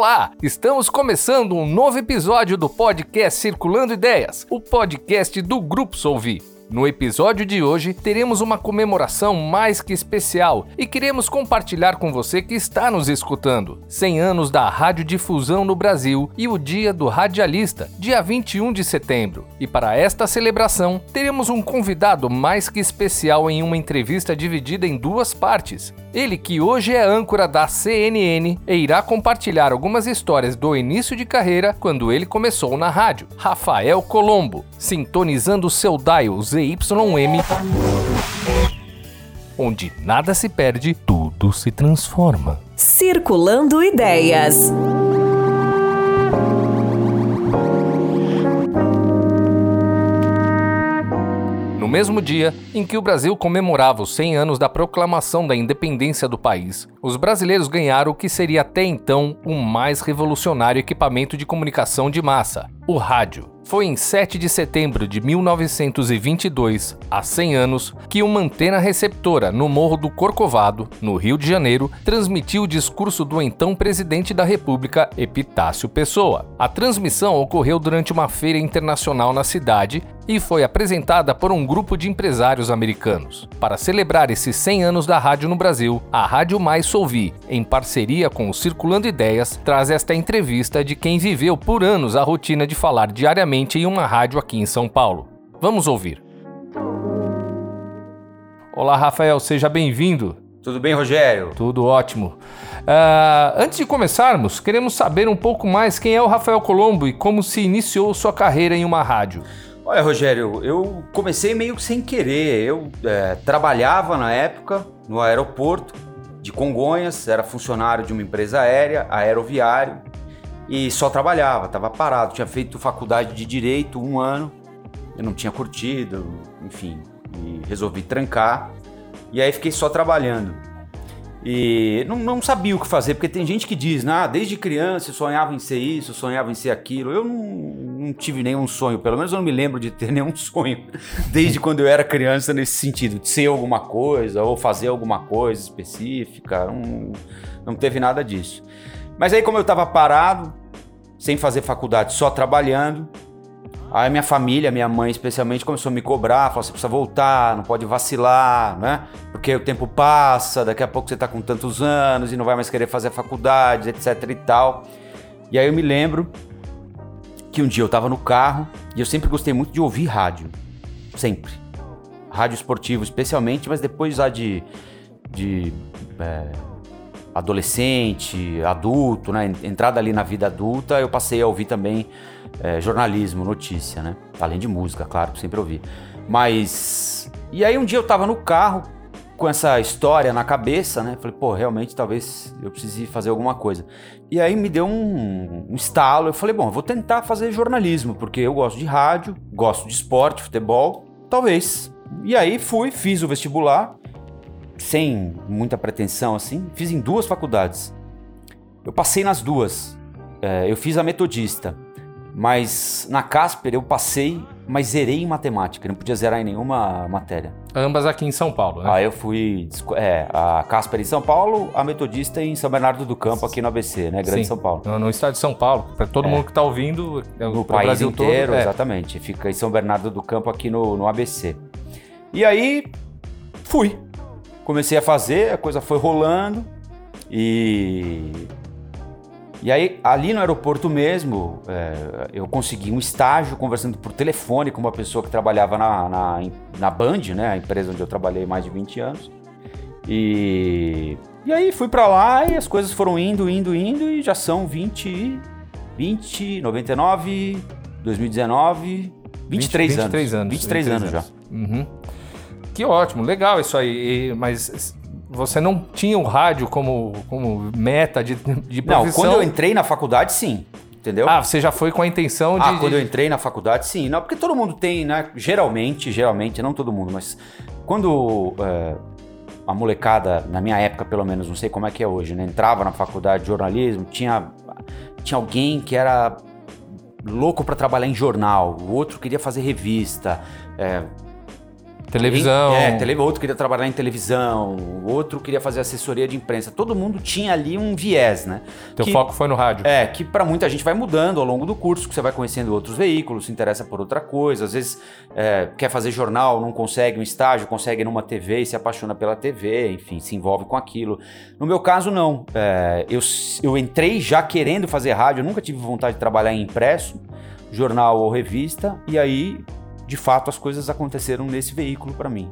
Olá! Estamos começando um novo episódio do podcast Circulando Ideias, o podcast do Grupo Solvi. No episódio de hoje, teremos uma comemoração mais que especial e queremos compartilhar com você que está nos escutando. 100 anos da radiodifusão no Brasil e o Dia do Radialista, dia 21 de setembro. E para esta celebração, teremos um convidado mais que especial em uma entrevista dividida em duas partes. Ele que hoje é âncora da CNN e irá compartilhar algumas histórias do início de carreira quando ele começou na rádio. Rafael Colombo, sintonizando seu dial ZYM, onde nada se perde, tudo se transforma. Circulando Ideias. mesmo dia em que o Brasil comemorava os 100 anos da proclamação da independência do país, os brasileiros ganharam o que seria até então o mais revolucionário equipamento de comunicação de massa, o rádio. Foi em 7 de setembro de 1922, há 100 anos, que uma antena receptora no Morro do Corcovado, no Rio de Janeiro, transmitiu o discurso do então presidente da República, Epitácio Pessoa. A transmissão ocorreu durante uma feira internacional na cidade e foi apresentada por um grupo de empresários americanos. Para celebrar esses 100 anos da rádio no Brasil, a Rádio Mais Solvi, em parceria com o Circulando Ideias, traz esta entrevista de quem viveu por anos a rotina de falar diariamente em uma rádio aqui em São Paulo. Vamos ouvir. Olá, Rafael, seja bem-vindo. Tudo bem, Rogério? Tudo ótimo. Uh, antes de começarmos, queremos saber um pouco mais quem é o Rafael Colombo e como se iniciou sua carreira em uma rádio. Olha, Rogério, eu comecei meio sem querer. Eu é, trabalhava na época no aeroporto de Congonhas, era funcionário de uma empresa aérea, aeroviário e só trabalhava, estava parado. Tinha feito faculdade de direito um ano, eu não tinha curtido, enfim, e resolvi trancar. E aí fiquei só trabalhando. E não, não, sabia o que fazer, porque tem gente que diz, ah, desde criança eu sonhava em ser isso, sonhava em ser aquilo. Eu não, não tive nenhum sonho, pelo menos eu não me lembro de ter nenhum sonho desde quando eu era criança nesse sentido, de ser alguma coisa ou fazer alguma coisa específica. Não, não teve nada disso. Mas aí, como eu estava parado, sem fazer faculdade, só trabalhando. Aí minha família, minha mãe especialmente, começou a me cobrar, falou: você precisa voltar, não pode vacilar, né? Porque o tempo passa, daqui a pouco você tá com tantos anos e não vai mais querer fazer faculdade, etc e tal. E aí eu me lembro que um dia eu tava no carro e eu sempre gostei muito de ouvir rádio. Sempre. Rádio esportivo especialmente, mas depois já de. de é, adolescente, adulto, né? Entrada ali na vida adulta, eu passei a ouvir também é, jornalismo, notícia, né? Além de música, claro, sempre ouvi. Mas. E aí um dia eu tava no carro com essa história na cabeça, né? Falei, pô, realmente talvez eu precise fazer alguma coisa. E aí me deu um, um estalo. Eu falei, bom, eu vou tentar fazer jornalismo, porque eu gosto de rádio, gosto de esporte, futebol, talvez. E aí fui, fiz o vestibular sem muita pretensão assim, fiz em duas faculdades. Eu passei nas duas. É, eu fiz a metodista, mas na Casper eu passei, mas zerei em matemática, não podia zerar em nenhuma matéria. Ambas aqui em São Paulo, né? Aí eu fui, é, a Casper em São Paulo, a metodista em São Bernardo do Campo, aqui no ABC, né? Grande Sim, São Paulo. No, no, estado de São Paulo, para todo é. mundo que está ouvindo, é, no país Brasil inteiro, todo, é. exatamente. Fica em São Bernardo do Campo, aqui no, no ABC. E aí, fui comecei a fazer, a coisa foi rolando e. E aí, ali no aeroporto mesmo, é, eu consegui um estágio conversando por telefone com uma pessoa que trabalhava na, na, na Band, né? A empresa onde eu trabalhei mais de 20 anos. E, e aí fui para lá e as coisas foram indo, indo, indo e já são 20, 20, 99, 2019, 23, 20, 23 anos. anos. 23, 23 anos, anos já. Uhum. Que ótimo, legal isso aí. Mas você não tinha o rádio como, como meta de, de profissão? Não, quando eu entrei na faculdade, sim. Entendeu? Ah, você já foi com a intenção de. Ah, quando eu entrei na faculdade, sim. Não, porque todo mundo tem, né? Geralmente, geralmente, não todo mundo, mas quando é, a molecada, na minha época pelo menos, não sei como é que é hoje, né? Entrava na faculdade de jornalismo, tinha, tinha alguém que era louco para trabalhar em jornal, o outro queria fazer revista. É, Televisão. É, tele... outro queria trabalhar em televisão, outro queria fazer assessoria de imprensa. Todo mundo tinha ali um viés, né? Teu que, foco foi no rádio. É, que para muita gente vai mudando ao longo do curso, que você vai conhecendo outros veículos, se interessa por outra coisa. Às vezes é, quer fazer jornal, não consegue um estágio, consegue numa TV e se apaixona pela TV, enfim, se envolve com aquilo. No meu caso, não. É, eu, eu entrei já querendo fazer rádio, eu nunca tive vontade de trabalhar em impresso, jornal ou revista, e aí de fato as coisas aconteceram nesse veículo para mim.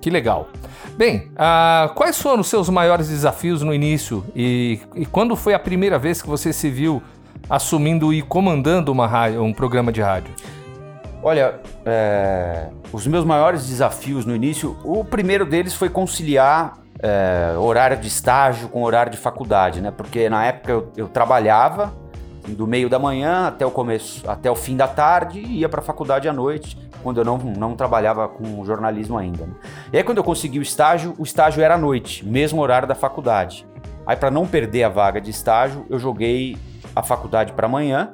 Que legal. Bem, uh, quais foram os seus maiores desafios no início e, e, quando foi a primeira vez que você se viu assumindo e comandando uma rádio, um programa de rádio? Olha, é, os meus maiores desafios no início, o primeiro deles foi conciliar é, horário de estágio com horário de faculdade, né? Porque na época eu, eu trabalhava do meio da manhã até o começo, até o fim da tarde e ia para a faculdade à noite quando eu não, não trabalhava com jornalismo ainda. Né? E aí, quando eu consegui o estágio, o estágio era à noite, mesmo horário da faculdade. Aí, para não perder a vaga de estágio, eu joguei a faculdade para amanhã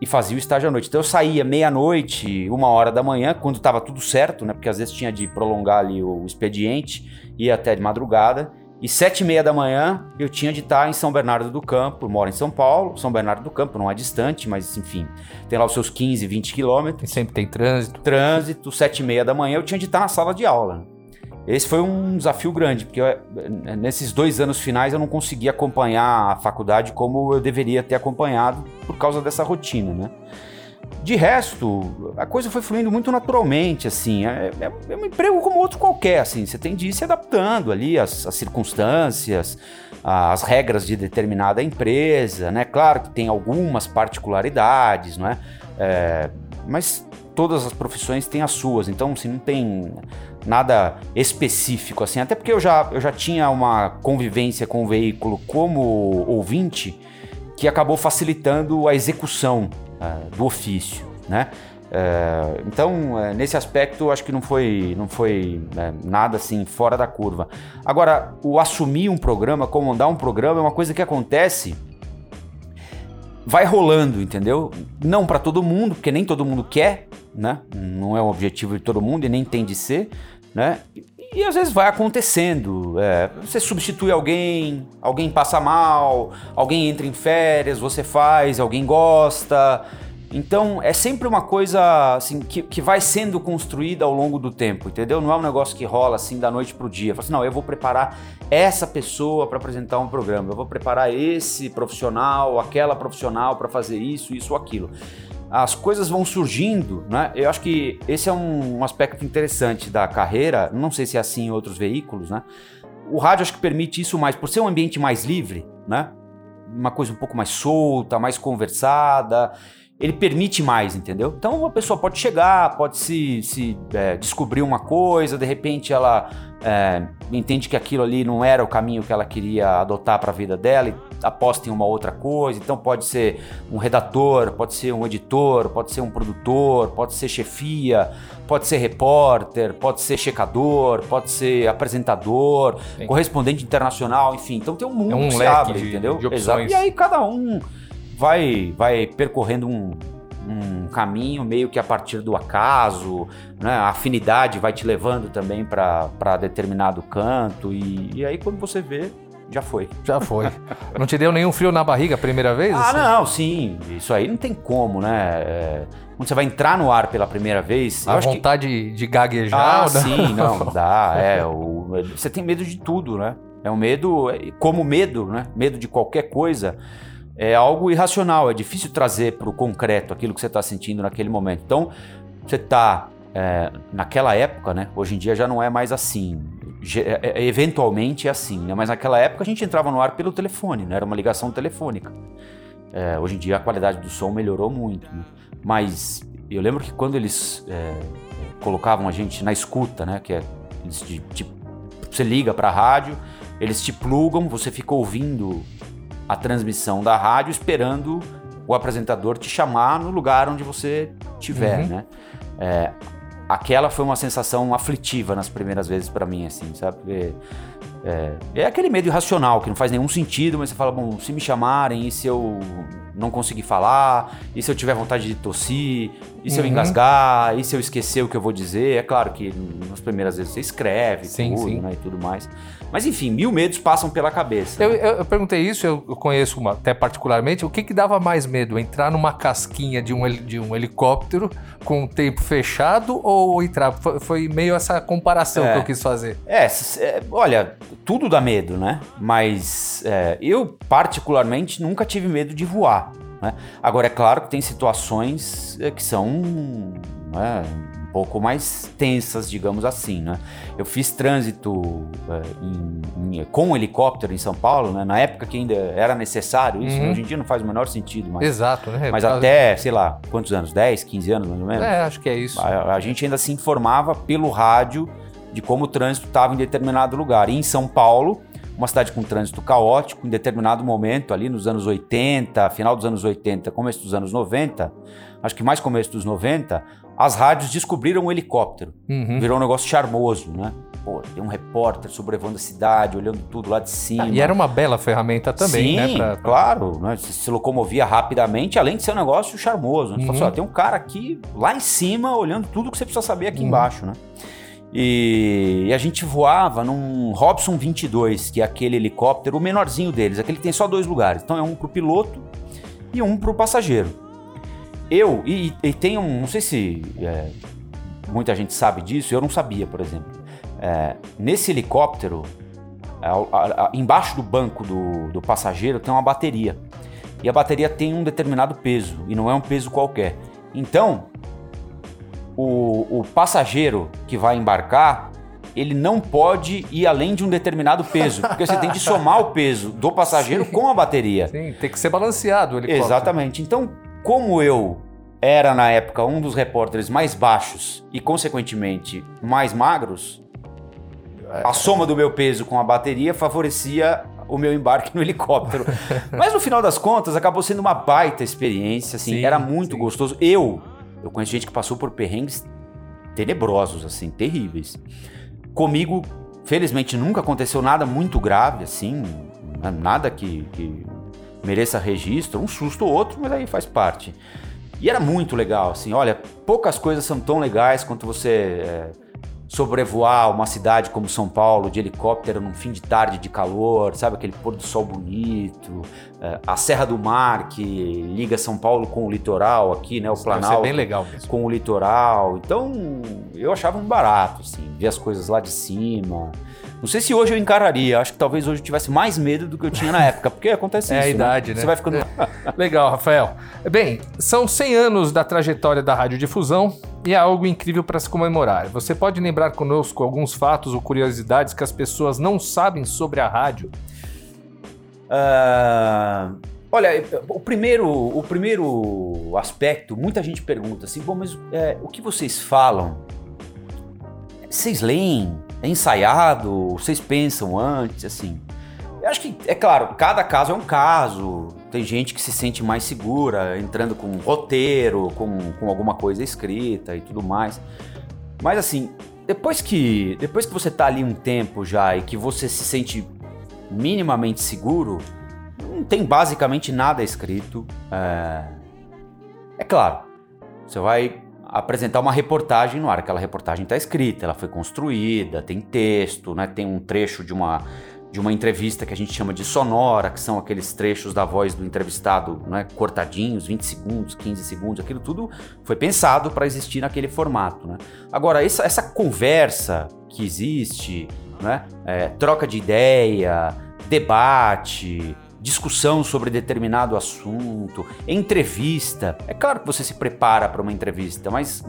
e fazia o estágio à noite. Então, eu saía meia-noite, uma hora da manhã, quando estava tudo certo, né? Porque às vezes tinha de prolongar ali o expediente, ia até de madrugada. E sete e meia da manhã eu tinha de estar em São Bernardo do Campo, eu moro em São Paulo, São Bernardo do Campo não é distante, mas enfim, tem lá os seus 15, 20 quilômetros. sempre tem trânsito. Trânsito, sete e meia da manhã eu tinha de estar na sala de aula. Esse foi um desafio grande, porque eu, nesses dois anos finais eu não consegui acompanhar a faculdade como eu deveria ter acompanhado por causa dessa rotina, né? De resto, a coisa foi fluindo muito naturalmente, assim. É, é, é, um emprego como outro qualquer, assim. Você tem de ir se adaptando ali às, às circunstâncias, às regras de determinada empresa, né? Claro que tem algumas particularidades, não é? é mas todas as profissões têm as suas, então assim, não tem nada específico assim, até porque eu já, eu já tinha uma convivência com o veículo como ouvinte que acabou facilitando a execução do ofício, né? Uh, então, uh, nesse aspecto, acho que não foi, não foi né, nada assim fora da curva. Agora, o assumir um programa, comandar um programa, é uma coisa que acontece, vai rolando, entendeu? Não para todo mundo, porque nem todo mundo quer, né? Não é o objetivo de todo mundo e nem tem de ser, né? E às vezes vai acontecendo. É, você substitui alguém, alguém passa mal, alguém entra em férias, você faz, alguém gosta. Então é sempre uma coisa assim, que, que vai sendo construída ao longo do tempo, entendeu? Não é um negócio que rola assim da noite pro dia. Fala assim, não, eu vou preparar essa pessoa para apresentar um programa, eu vou preparar esse profissional, aquela profissional para fazer isso, isso, aquilo as coisas vão surgindo, né? Eu acho que esse é um, aspecto interessante da carreira, não sei se é assim em outros veículos, né? O rádio acho que permite isso mais, por ser um ambiente mais livre, né? Uma coisa um pouco mais solta, mais conversada ele permite mais, entendeu? Então uma pessoa pode chegar, pode se, se é, descobrir uma coisa, de repente ela é, entende que aquilo ali não era o caminho que ela queria adotar para a vida dela e aposta em uma outra coisa. Então pode ser um redator, pode ser um editor, pode ser um produtor, pode ser chefia, pode ser repórter, pode ser checador, pode ser apresentador, Sim. correspondente internacional, enfim. Então tem um mundo é um que se abre, de, entendeu? De Exato. E aí cada um vai, vai percorrendo um, um caminho meio que a partir do acaso, né? a afinidade vai te levando também para determinado canto, e, e aí quando você vê, já foi. Já foi. Não te deu nenhum frio na barriga a primeira vez? Ah, assim? não, sim. Isso aí não tem como, né? É, quando você vai entrar no ar pela primeira vez. A vontade que... de gaguejar? Ah, sim, não, dá. É, o... Você tem medo de tudo, né? É um medo, como medo, né? Medo de qualquer coisa é algo irracional, é difícil trazer para o concreto aquilo que você está sentindo naquele momento. Então, você está é, naquela época, né? Hoje em dia já não é mais assim. É, é, eventualmente é assim, né? Mas naquela época a gente entrava no ar pelo telefone, né? Era uma ligação telefônica. É, hoje em dia a qualidade do som melhorou muito, né? mas eu lembro que quando eles é, colocavam a gente na escuta, né? Que é eles te, te, você liga para a rádio, eles te plugam, você fica ouvindo a transmissão da rádio esperando o apresentador te chamar no lugar onde você estiver, uhum. né? É, aquela foi uma sensação aflitiva nas primeiras vezes para mim, assim, sabe? É, é, é, aquele medo irracional que não faz nenhum sentido, mas você fala, bom, se me chamarem e se eu não conseguir falar? E se eu tiver vontade de tossir? E se uhum. eu engasgar? E se eu esquecer o que eu vou dizer? É claro que nas primeiras vezes você escreve sim, tudo, sim. Né, e tudo mais. Mas enfim, mil medos passam pela cabeça. Eu, eu, eu perguntei isso, eu conheço uma, até particularmente, o que, que dava mais medo? Entrar numa casquinha de um, de um helicóptero com o tempo fechado ou entrar? Foi, foi meio essa comparação é, que eu quis fazer. É, é, olha, tudo dá medo, né? Mas é, eu, particularmente, nunca tive medo de voar. Né? Agora, é claro que tem situações é, que são. Né, pouco mais tensas, digamos assim, né? Eu fiz trânsito é, em, em, com helicóptero em São Paulo, né? Na época que ainda era necessário isso, uhum. hoje em dia não faz o menor sentido. Mas, Exato, né? Mas até, sei lá, quantos anos? 10, 15 anos mais ou menos? É, acho que é isso. A, a gente ainda se informava pelo rádio de como o trânsito estava em determinado lugar. E em São Paulo, uma cidade com trânsito caótico, em determinado momento, ali nos anos 80, final dos anos 80, começo dos anos 90, acho que mais começo dos 90, as rádios descobriram o helicóptero. Uhum. Virou um negócio charmoso, né? Pô, tem um repórter sobrevoando a cidade, olhando tudo lá de cima. Ah, e era uma bela ferramenta também, né, Sim, né? Pra, pra... claro. Né? Se, se locomovia rapidamente, além de ser um negócio charmoso. Né? Uhum. Assim, ó, tem um cara aqui, lá em cima, olhando tudo que você precisa saber aqui uhum. embaixo, né? E, e, a gente voava num Robson 22, que é aquele helicóptero, o menorzinho deles, aquele que tem só dois lugares. Então é um para o piloto e um para o passageiro. Eu, e, e tem um, não sei se é, muita gente sabe disso, eu não sabia, por exemplo. É, nesse helicóptero, a, a, embaixo do banco do, do passageiro tem uma bateria. E a bateria tem um determinado peso, e não é um peso qualquer. Então, o, o passageiro que vai embarcar, ele não pode ir além de um determinado peso, porque você tem que somar o peso do passageiro Sim. com a bateria. Sim, tem que ser balanceado o helicóptero. Exatamente. Então, como eu era na época um dos repórteres mais baixos e consequentemente mais magros, a soma do meu peso com a bateria favorecia o meu embarque no helicóptero. Mas no final das contas acabou sendo uma baita experiência, assim, sim, era muito sim. gostoso. Eu, eu conheço gente que passou por perrengues tenebrosos, assim, terríveis. Comigo, felizmente, nunca aconteceu nada muito grave, assim, nada que, que mereça registro, um susto ou outro, mas aí faz parte. E era muito legal, assim, olha, poucas coisas são tão legais quanto você é, sobrevoar uma cidade como São Paulo de helicóptero num fim de tarde de calor, sabe, aquele pôr do sol bonito, é, a Serra do Mar que liga São Paulo com o litoral aqui, né, o Planalto. bem legal mesmo. Com o litoral. Então, eu achava um barato, assim, ver as coisas lá de cima. Não sei se hoje eu encararia, acho que talvez hoje eu tivesse mais medo do que eu tinha na época, porque acontece é isso. É a idade, né? né? Você vai ficando. Legal, Rafael. Bem, são 100 anos da trajetória da radiodifusão e é algo incrível para se comemorar. Você pode lembrar conosco alguns fatos ou curiosidades que as pessoas não sabem sobre a rádio? Uh, olha, o primeiro, o primeiro aspecto, muita gente pergunta assim, bom, mas é, o que vocês falam? Vocês leem? é ensaiado? Vocês pensam antes, assim? Eu acho que, é claro, cada caso é um caso. Tem gente que se sente mais segura entrando com um roteiro, com, com alguma coisa escrita e tudo mais. Mas assim, depois que depois que você tá ali um tempo já e que você se sente minimamente seguro, não tem basicamente nada escrito. É, é claro, você vai apresentar uma reportagem no ar. Aquela reportagem está escrita, ela foi construída, tem texto, né? tem um trecho de uma, de uma entrevista que a gente chama de sonora, que são aqueles trechos da voz do entrevistado né? cortadinhos, 20 segundos, 15 segundos, aquilo tudo foi pensado para existir naquele formato. Né? Agora, essa, essa conversa que existe, né? É, troca de ideia, debate, discussão sobre determinado assunto, entrevista. É claro que você se prepara para uma entrevista, mas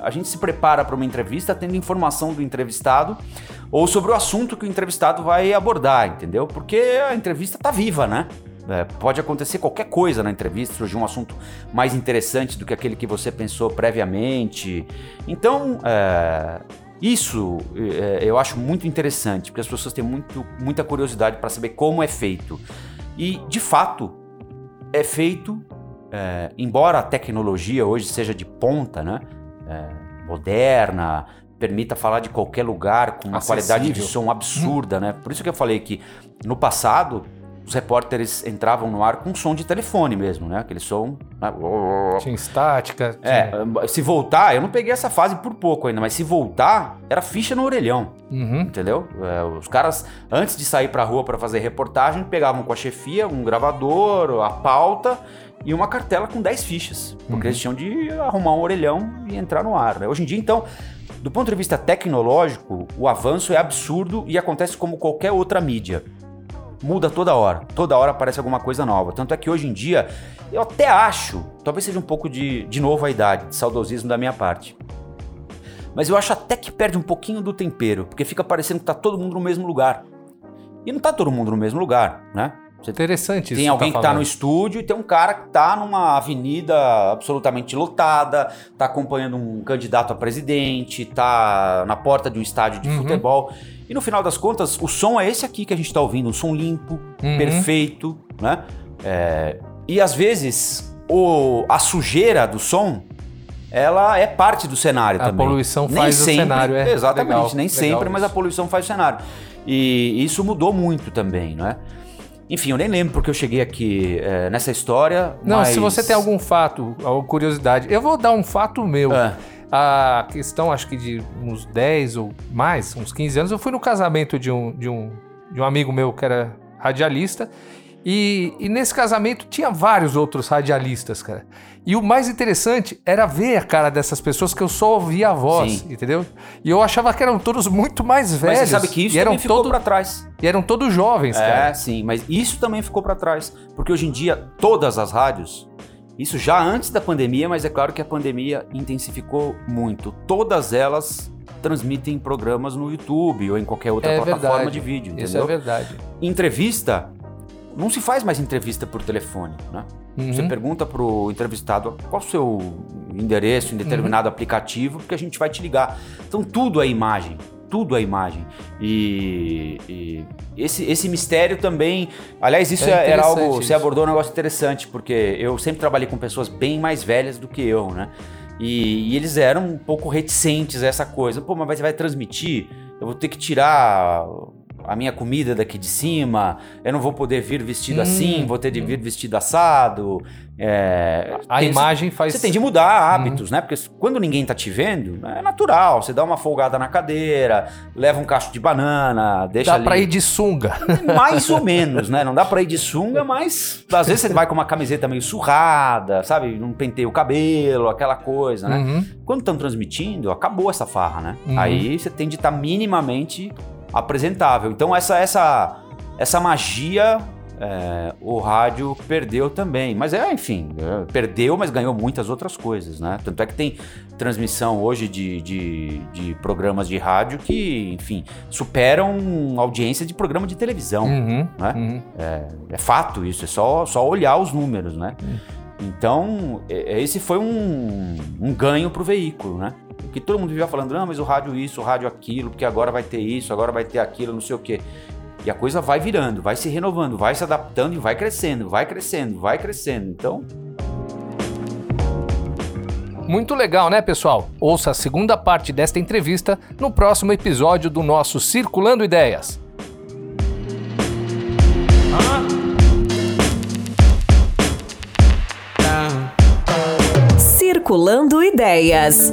a gente se prepara para uma entrevista tendo informação do entrevistado ou sobre o assunto que o entrevistado vai abordar, entendeu? Porque a entrevista está viva, né? É, pode acontecer qualquer coisa na entrevista, surgir um assunto mais interessante do que aquele que você pensou previamente. Então, é, isso é, eu acho muito interessante, porque as pessoas têm muito, muita curiosidade para saber como é feito. E, de fato, é feito, é, embora a tecnologia hoje seja de ponta, né? É, moderna, permita falar de qualquer lugar com uma Acessível. qualidade de som absurda, né? Por isso que eu falei que no passado os repórteres entravam no ar com som de telefone mesmo, né? Aquele som. Né? Tinha estática. É, se voltar, eu não peguei essa fase por pouco ainda, mas se voltar, era ficha no orelhão. Uhum. Entendeu? É, os caras, antes de sair pra rua para fazer reportagem, pegavam com a chefia um gravador, a pauta e uma cartela com 10 fichas. Porque Uhum. eles tinham de arrumar um orelhão e entrar no ar. né? Hoje em dia, então, do ponto de vista tecnológico, o avanço é absurdo e acontece como qualquer outra mídia. Muda toda hora. Toda hora aparece alguma coisa nova. Tanto é que hoje em dia, eu até acho, talvez seja um pouco de, de novo a idade, de saudosismo da minha parte. Mas eu acho até que perde um pouquinho do tempero, porque fica parecendo que tá todo mundo no mesmo lugar. E não tá todo mundo no mesmo lugar, né? Você Interessante isso. tem alguém tá que tá no estúdio e tem um cara que tá numa avenida absolutamente lotada, tá acompanhando um candidato a presidente, tá na porta de um estádio de Uhum. futebol. E no final das contas, o som é esse aqui que a gente tá ouvindo, um som limpo, Uhum. perfeito, né? É, e às vezes o, a sujeira do som ela é parte do cenário A também. poluição Nem faz o sempre, cenário, é. Exatamente, Legal, nem legal sempre, mas a isso. poluição faz o cenário. E isso mudou muito também, não é? Enfim, eu nem lembro porque eu cheguei aqui é, nessa história. Não, mas... se você tem algum fato, alguma curiosidade, eu vou dar um fato meu. É. A questão, acho que de uns 10 ou mais, uns 15 anos, eu fui no casamento de um, de um, de um amigo meu que era radialista. E, e nesse casamento tinha vários outros radialistas, cara. E o mais interessante era ver a cara dessas pessoas que eu só ouvia a voz, Sim. entendeu? E eu achava que eram todos muito mais Mas velhos. você sabe que isso eram também ficou todo- pra trás. E eram todos jovens, É, cara. sim, mas isso também ficou pra trás. Porque hoje em dia, todas as rádios, isso já antes da pandemia, mas é claro que a pandemia intensificou muito. Todas elas transmitem programas no YouTube ou em qualquer outra É plataforma verdade. de vídeo, Isso é entendeu? verdade. entrevista, não se faz mais entrevista por telefone, né? Uhum. Você pergunta pro entrevistado qual o seu endereço em Uhum. determinado aplicativo, porque a gente vai te ligar. Então tudo é imagem, tudo é imagem. E, e esse, esse mistério também, aliás, isso É é- era algo, você isso. abordou um negócio interessante, porque eu sempre trabalhei com pessoas bem mais velhas do que eu, né? E, e eles eram um pouco reticentes a essa coisa. Pô, mas você vai transmitir? Eu vou ter que tirar a minha comida daqui de cima, eu não vou poder vir vestido Hum, assim, vou ter de vir vestido assado. É, A tem- imagem faz. Você tem de mudar hábitos, né? Porque quando ninguém tá te vendo, é natural. Você dá uma folgada na cadeira, leva um cacho de banana, deixa Dá ali. pra ir de sunga. Mais ou menos, né? Não dá pra ir de sunga, mas às vezes você vai com uma camiseta meio surrada, sabe? Não penteia o cabelo, aquela coisa, né? Uhum. Quando estão transmitindo, acabou essa farra, né? Uhum. Aí você tem de estar minimamente apresentável. Então essa essa essa magia é, o rádio perdeu também. Mas é, enfim, é, perdeu, mas ganhou muitas outras coisas, né? Tanto é que tem transmissão hoje de, de, de programas de rádio que, enfim, superam audiência de programa de televisão. Uhum. né? Uhum. É fato isso, é só, só olhar os números, né? Então, é- esse foi um, um ganho pro veículo, né? Porque todo mundo vivia falando, não, mas o rádio isso, o rádio aquilo, porque agora vai ter isso, agora vai ter aquilo, não sei o quê. E a coisa vai virando, vai se renovando, vai se adaptando e vai crescendo, vai crescendo, vai crescendo. Então, Muito legal, né, pessoal? Ouça a segunda parte desta entrevista no próximo episódio do nosso Circulando Ideias. Circulando Ideias.